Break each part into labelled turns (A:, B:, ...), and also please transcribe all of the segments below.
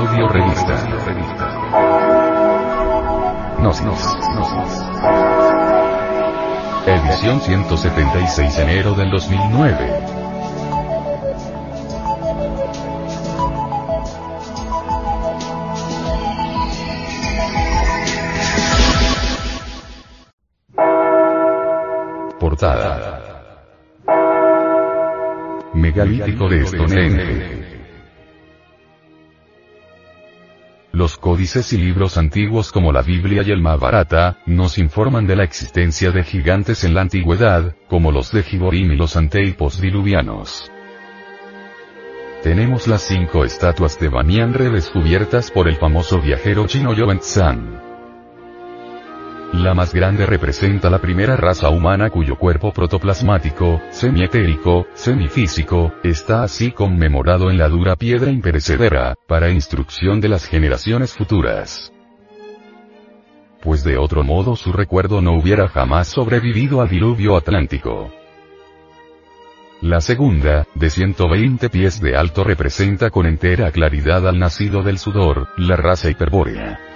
A: Audio revista. Gnosis. Edición 176 enero del 2009. Portada. Megalítico de Stonehenge. Los códices y libros antiguos como la Biblia y el Mahabharata, nos informan de la existencia de gigantes en la antigüedad, como los de Giborim y los anteipos diluvianos. Tenemos las cinco estatuas de Banyan redescubiertas por el famoso viajero chino Yuan Tsan. La más grande representa la primera raza humana cuyo cuerpo protoplasmático, semietérico, semifísico, está así conmemorado en la dura piedra imperecedera, para instrucción de las generaciones futuras. Pues de otro modo su recuerdo no hubiera jamás sobrevivido al diluvio atlántico. La segunda, de 120 pies de alto representa con entera claridad al nacido del sudor, la raza hiperbórea.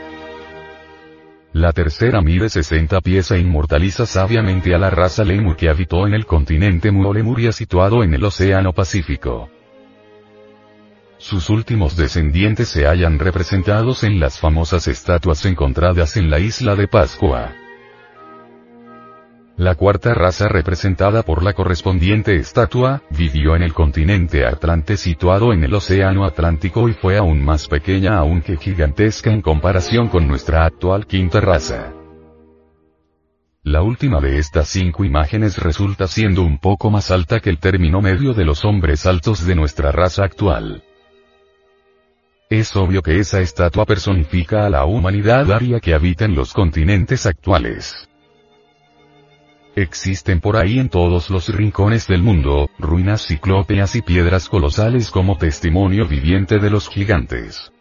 A: La tercera mide 60 pies e inmortaliza sabiamente a la raza Lemur que habitó en el continente Muolemuria situado en el Océano Pacífico. Sus últimos descendientes se hallan representados en las famosas estatuas encontradas en la isla de Pascua. La cuarta raza representada por la correspondiente estatua, vivió en el continente Atlante situado en el Océano Atlántico y fue aún más pequeña aunque gigantesca en comparación con nuestra actual quinta raza. La última de estas cinco imágenes resulta siendo un poco más alta que el término medio de los hombres altos de nuestra raza actual. Es obvio que esa estatua personifica a la humanidad aria que habita en los continentes actuales. Existen por ahí en todos los rincones del mundo, ruinas ciclópeas y piedras colosales como testimonio viviente de los gigantes.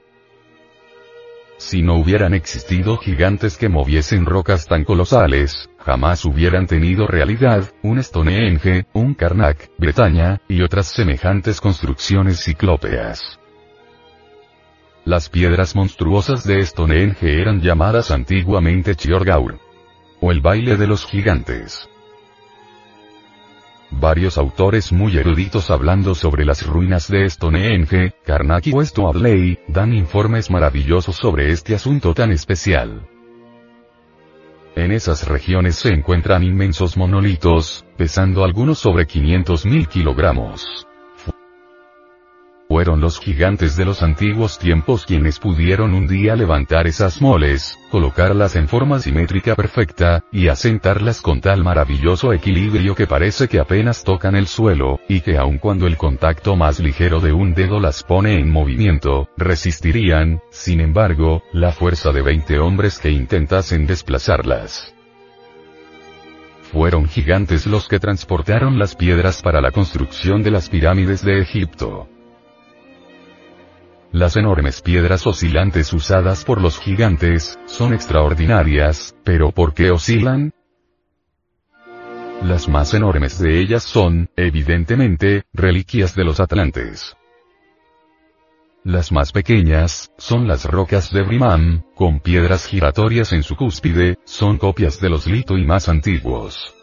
A: Si no hubieran existido gigantes que moviesen rocas tan colosales, jamás hubieran tenido realidad, un Stonehenge, un Karnak, Bretaña, y otras semejantes construcciones ciclópeas. Las piedras monstruosas de Stonehenge eran llamadas antiguamente Chiorgaur o el baile de los gigantes. Varios autores muy eruditos hablando sobre las ruinas de Stonehenge, Karnak y West Abley, dan informes maravillosos sobre este asunto tan especial. En esas regiones se encuentran inmensos monolitos, pesando algunos sobre 500.000 kilogramos. Fueron los gigantes de los antiguos tiempos quienes pudieron un día levantar esas moles, colocarlas en forma simétrica perfecta, y asentarlas con tal maravilloso equilibrio que parece que apenas tocan el suelo, y que aun cuando el contacto más ligero de un dedo las pone en movimiento, resistirían, sin embargo, la fuerza de 20 hombres que intentasen desplazarlas. Fueron gigantes los que transportaron las piedras para la construcción de las pirámides de Egipto. Las enormes piedras oscilantes usadas por los gigantes, son extraordinarias, pero ¿por qué oscilan? Las más enormes de ellas son, evidentemente, reliquias de los atlantes. Las más pequeñas, son las rocas de Brimam, con piedras giratorias en su cúspide, son copias de los lito y más antiguos.